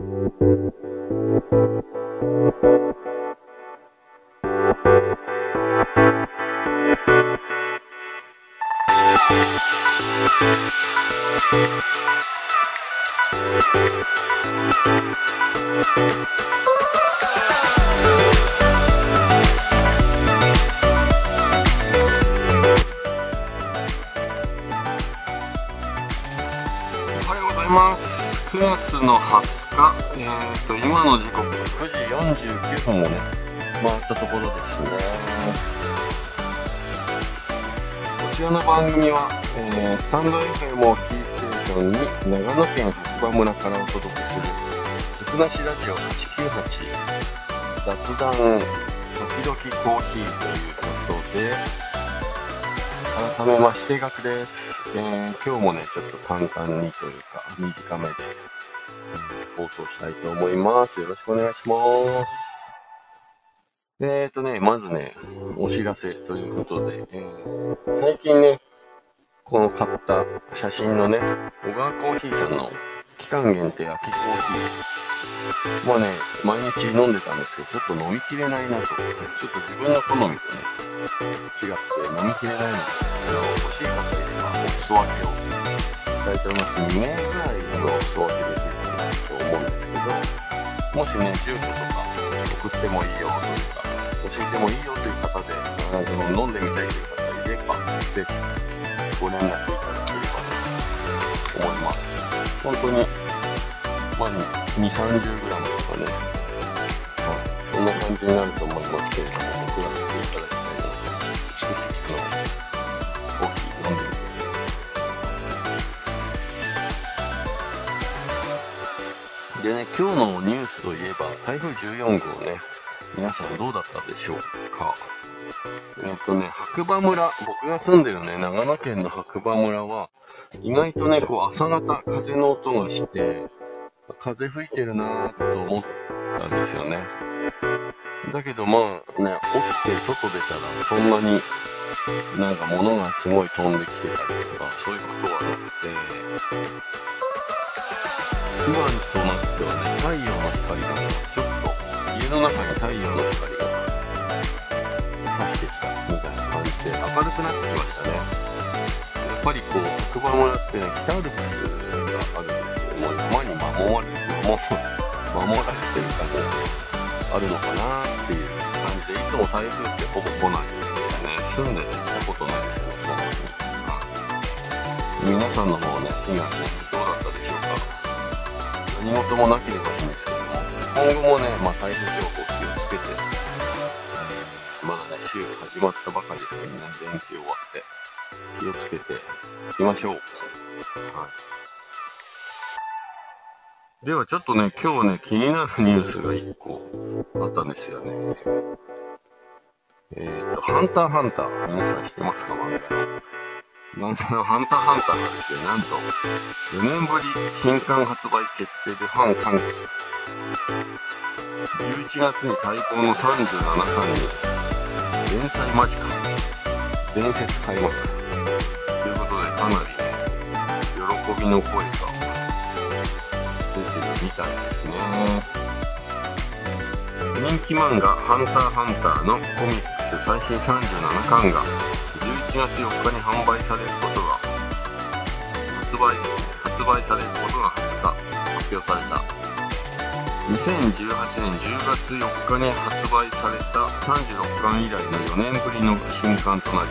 おはようございます。9月の20、えーと、今の時刻9時49分をね、回ったところですね。こちらの番組は、えースタンド FM をキーステーションに長野県白馬村からお届けする、つくなしラジオ898、雑談、時々コーヒーということで、改めまして、ガクです。えー今日もね、ちょっと簡単にというか、短めで、えー放送したいと思います。よろしくお願いします。えーとね、まずね、お知らせということで、えー最近ね、この買った写真のね、小川コーヒーさんの期間限定秋コーヒー。まあね、毎日飲んでたんですけど、ちょっと飲みきれないなと。ちょっと自分の好みとね、違って飲みきれないので、あの欲しい方いればお裾分けをしたいと思います。2名ぐらいのお裾分けできる思うんですけど、もしね、住所とか送ってもいいよというか、教えてもいいよという方で、あの飲んでみたいという方いれば、ぜひご連絡いただければと思います。本当に、まあ、2、30グラムとかね、はい、そんな感じになると思いますけれども、送らせていただきでね、今日のニュースといえば、台風14号ね、皆さんどうだったでしょうか？えっとね、白馬村、僕が住んでるね、長野県の白馬村は、意外とね、こう朝方風の音がして、風吹いてるなぁと思ったんですよね。だけどまあね、起きて外出たらそんなになんか物がすごい飛んできてたりとか、そういうことはなくて、今となってはね、太陽の光がちょっと家の中に太陽の光が差してきたみたいな感じで明るくなってきましたね。やっぱりこう、白馬村ってね、北アルプスがあるんですけども、山に守られて守られてる感じがあるのかなっていう感じで、いつも台風ってほぼ来ないんですよね。住んでて来たことないですよね、そんなに。はい皆さんの方ね、被害ね、どうだ。何事もなければいいんですけども、今後もね、まあ、台風情報気をつけて、まだね、週始まったばかりですね、連休終わって、気をつけていきましょう。はい。ではちょっとね、今日ね、気になるニュースが1個あったんですよね。えっ、と、ハンターハンター。皆さん知ってますか？漫画の。漫画のハンターハンターがですね、なんと、4年ぶり新刊発売決定でファン歓喜。11月に待望の37巻に、連載間近。伝説開幕。ということで、かなりね、喜びの声が出てるみたいですね。人気漫画、ハンターハンターのコミックス最新37巻が11月4日に販売されることが、発売、発売されることが20日発表された。2018年10月4日に発売された36巻以来の4年ぶりの新刊となり、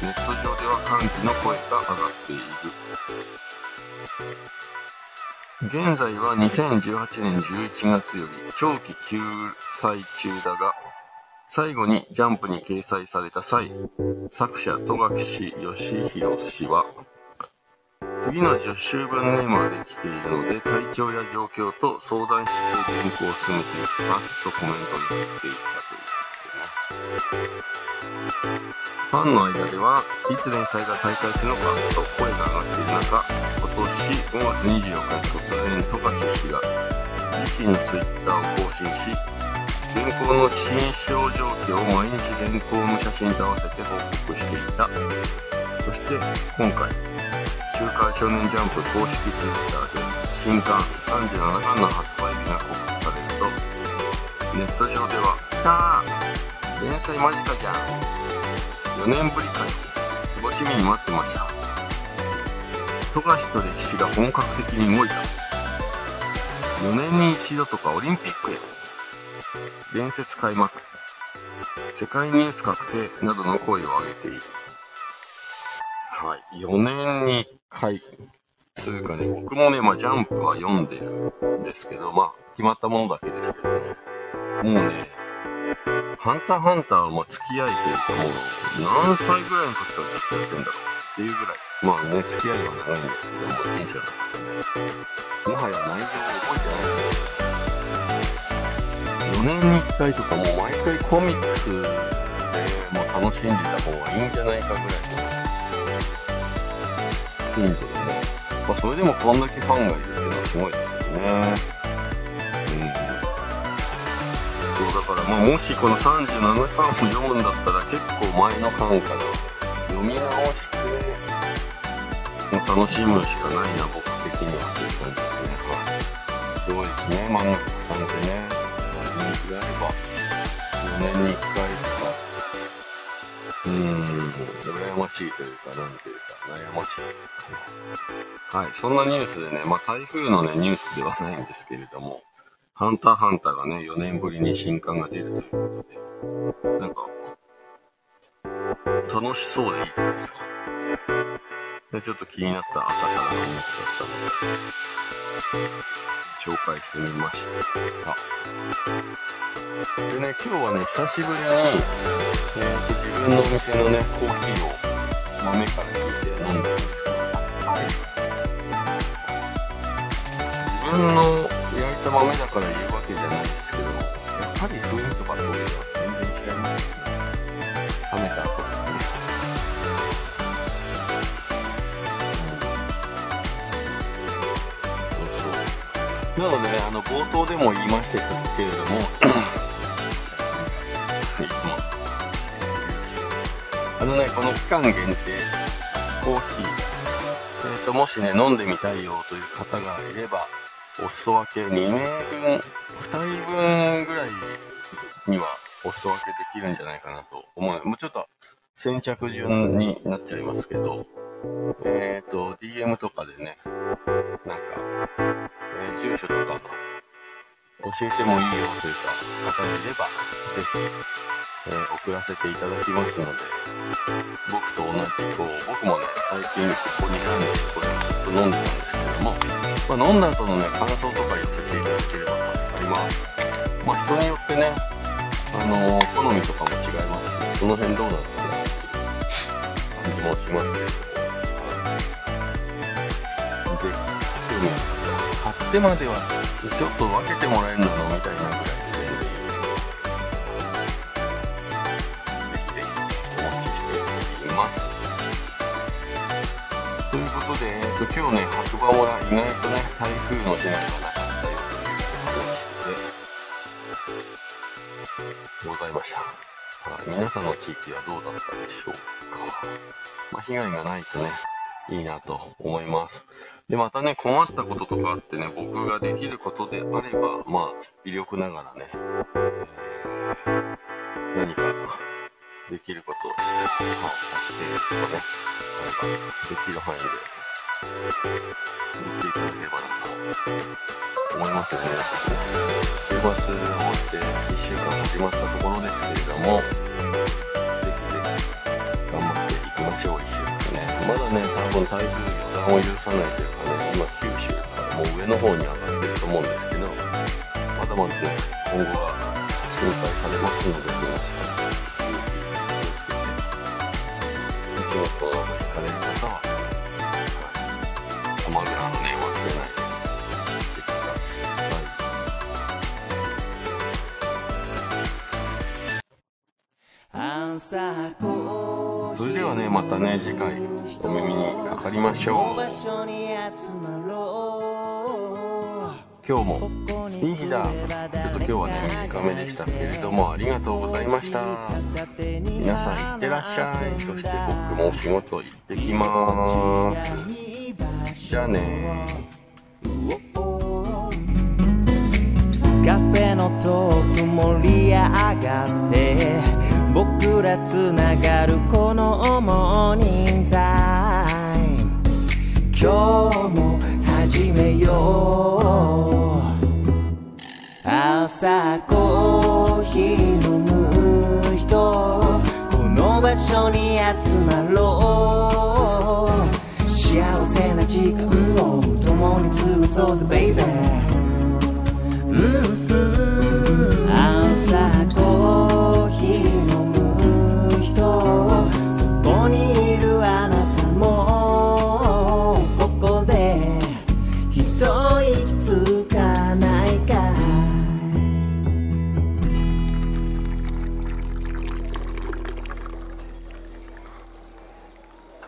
ネット上では歓喜の声が上がっている。現在は2018年11月より長期休載中だが、最後にジャンプに掲載された際、作者戸隠義弘氏は、次の10週分ネームができているので、体調や状況と相談しつつ原稿を進めていきますとコメントに言っていたということですね。ファンの間では、いつ連載が再開するのかと声が上がっている中、今年5月24日に突然、富樫氏が自身のツイッターを更新し、原稿の新章状況を毎日原稿の写真と合わせて報告していた。そして、今回、週刊少年ジャンプ公式ツイッターで、新刊37巻の発売日が告知されると、ネット上では、来たー連載間近じゃん !4 年ぶりかよ楽しみに待ってました。富樫と歴史が本格的に動いた。4年に一度とかオリンピックへ。伝説開幕。世界ニュース確定などの声を上げている。はい。4年に1回。というかね、僕もね、まあ、ジャンプは読んでるんですけど、まあ、決まったものだけですけどね。もうね、ハンターハンターはまあ付き合いというかもう、何歳ぐらいの時からずっとやってんだろうっていうぐらい。まあね、付き合いは長いんですけども、いいじゃないもはや内容を覚えてない4年に1回とかもう毎回コミックスでもう楽しんでた方がいいんじゃないかぐらいの頻度でね。まあそれでもこんだけファンがいるっていうのはすごいですよね。うん。そうだからまあもしこの37巻を読むんだったら結構前の巻から読み直して、もう楽しむしかないな、僕的にはっていう感じですね。すごいですね、漫画家さんってね。人気があれば、4年に1回とか、うーん、羨ましいというか、なんていうか、悩ましい。はい、そんなニュースでね、まあ台風のね、ニュースではないんですけれども、ハンターハンターがね、4年ぶりに新刊が出るということで、なんか、楽しそうでいいじゃないですか。で、ちょっと気になった朝からのニュースだったので、紹介してみました。でね、今日はね、久しぶりに、えーと、自分のお店のね、コーヒーを豆から引いて飲んでるんですけど、やっぱり、自分の焼いた豆だから言うわけじゃないんですけど、やっぱり雰囲気とかそういうのは全然違いますよね。なのでね、あの、冒頭でも言いましたけれども、あのね、この期間限定、コーヒー、えっ、と、もしね、飲んでみたいよという方がいれば、お裾分け2名分、2人分ぐらいにはお裾分けできるんじゃないかなと思う。もうちょっと先着順になっちゃいますけど、えっ、と、DM とかでね、なんか、えー住所とか教えてもいいよというか方がいれば、ぜひ、えー送らせていただきますので、僕と同じ、こう、僕もね、最近ここ2、3日これをずっと飲んでたんですけれども、まあ、飲んだ後のね、感想とか寄せていただければ助かります。まあ、人によってね、あのー好みとかも違いますし、その辺どうなのかなっていう感じもしますけれども、ぜひ、興味買ってまでは、ちょっと分けてもらえるのみたいなぐらいでぜひぜひお待ちしています。ということで、えっと、今日ね、白馬村意外とね、台風の被害がなかったよという話でございました。皆さんの地域はどうだったでしょうか。まあ、被害がないとね、いいなと思います。で、またね、困ったこととかあってね、僕ができることであれば、まあ、微力ながらね、え何かできることを、はい、達成とかね、あれば、できる範囲で、言っていただければなと思いますよね。週末を終わって1週間始まったところですけれども、台風予断を許さないというかね、今九州からもう上の方に上がってると思うんですけど、まだまだね、今後は心配されますので、皆さん、気をつけて、お仕事など行かれる方は、それではね、またね、次回お耳にかかりましょう。今日もいい日だ。ちょっと今日はね、短めでしたけれども、ありがとうございました。皆さんいってらっしゃい。そして僕もお仕事行ってきます。じゃあね。カフェのトーク盛り上がって僕らつながるこのモーニングタイム今日も始めよう朝コーヒー飲む人この場所に集まろう幸せな時間を共に過ごそうぜベイベー